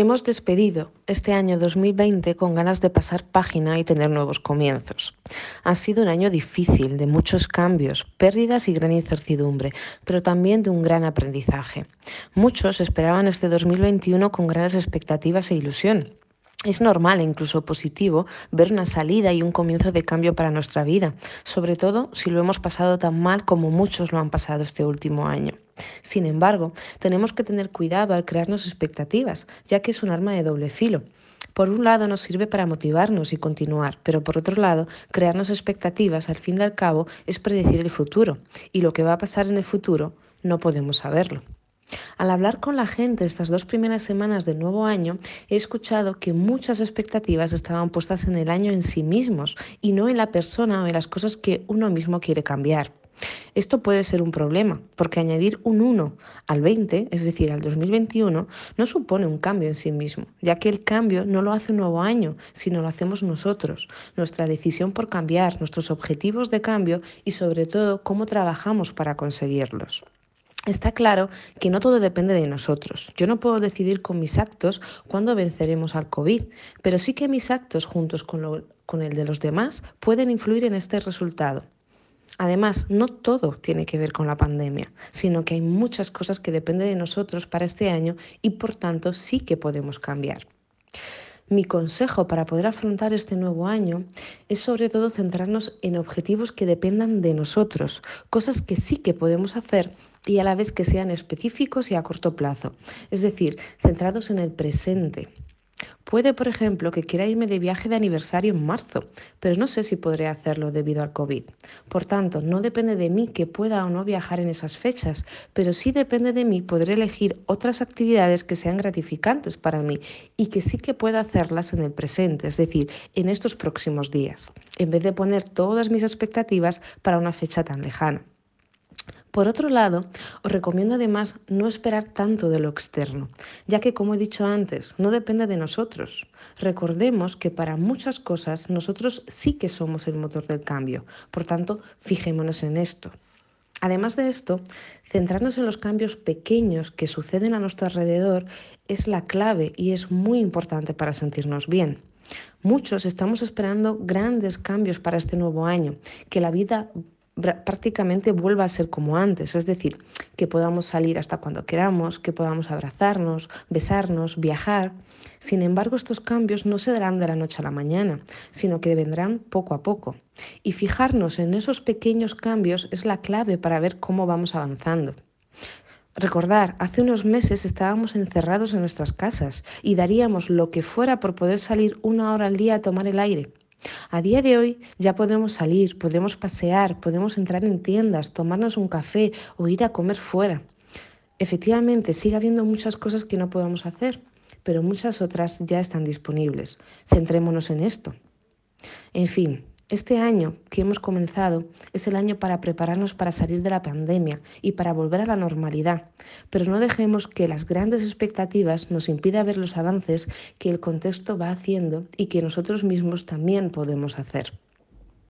Hemos despedido este año 2020 con ganas de pasar página y tener nuevos comienzos. Ha sido un año difícil, de muchos cambios, pérdidas y gran incertidumbre, pero también de un gran aprendizaje. Muchos esperaban este 2021 con grandes expectativas e ilusión. Es normal e incluso positivo ver una salida y un comienzo de cambio para nuestra vida, sobre todo si lo hemos pasado tan mal como muchos lo han pasado este último año. Sin embargo, tenemos que tener cuidado al crearnos expectativas, ya que es un arma de doble filo. Por un lado nos sirve para motivarnos y continuar, pero por otro lado, crearnos expectativas al fin y al cabo es predecir el futuro, y lo que va a pasar en el futuro no podemos saberlo. Al hablar con la gente estas dos primeras semanas del nuevo año, he escuchado que muchas expectativas estaban puestas en el año en sí mismos y no en la persona o en las cosas que uno mismo quiere cambiar. Esto puede ser un problema, porque añadir un 1 al 20, es decir, al 2021, no supone un cambio en sí mismo, ya que el cambio no lo hace un nuevo año, sino lo hacemos nosotros, nuestra decisión por cambiar, nuestros objetivos de cambio y sobre todo cómo trabajamos para conseguirlos. Está claro que no todo depende de nosotros. Yo no puedo decidir con mis actos cuándo venceremos al COVID, pero sí que mis actos juntos con, con el de los demás pueden influir en este resultado. Además, no todo tiene que ver con la pandemia, sino que hay muchas cosas que dependen de nosotros para este año y por tanto sí que podemos cambiar. Mi consejo para poder afrontar este nuevo año es sobre todo centrarnos en objetivos que dependan de nosotros, cosas que sí que podemos hacer y a la vez que sean específicos y a corto plazo, es decir, centrados en el presente. Puede, por ejemplo, que quiera irme de viaje de aniversario en marzo, pero no sé si podré hacerlo debido al COVID. Por tanto, no depende de mí que pueda o no viajar en esas fechas, pero sí depende de mí poder elegir otras actividades que sean gratificantes para mí y que sí que pueda hacerlas en el presente, es decir, en estos próximos días, en vez de poner todas mis expectativas para una fecha tan lejana. Por otro lado, os recomiendo además no esperar tanto de lo externo, ya que como he dicho antes, no depende de nosotros. Recordemos que para muchas cosas nosotros sí que somos el motor del cambio, por tanto, fijémonos en esto. Además de esto, centrarnos en los cambios pequeños que suceden a nuestro alrededor es la clave y es muy importante para sentirnos bien. Muchos estamos esperando grandes cambios para este nuevo año, que la vida prácticamente vuelva a ser como antes, es decir, que podamos salir hasta cuando queramos, que podamos abrazarnos, besarnos, viajar. Sin embargo, estos cambios no se darán de la noche a la mañana, sino que vendrán poco a poco. Y fijarnos en esos pequeños cambios es la clave para ver cómo vamos avanzando. Recordar, hace unos meses estábamos encerrados en nuestras casas y daríamos lo que fuera por poder salir una hora al día a tomar el aire. A día de hoy ya podemos salir, podemos pasear, podemos entrar en tiendas, tomarnos un café o ir a comer fuera. Efectivamente, sigue habiendo muchas cosas que no podemos hacer, pero muchas otras ya están disponibles. Centrémonos en esto. En fin, este año que hemos comenzado es el año para prepararnos para salir de la pandemia y para volver a la normalidad, pero no dejemos que las grandes expectativas nos impidan ver los avances que el contexto va haciendo y que nosotros mismos también podemos hacer.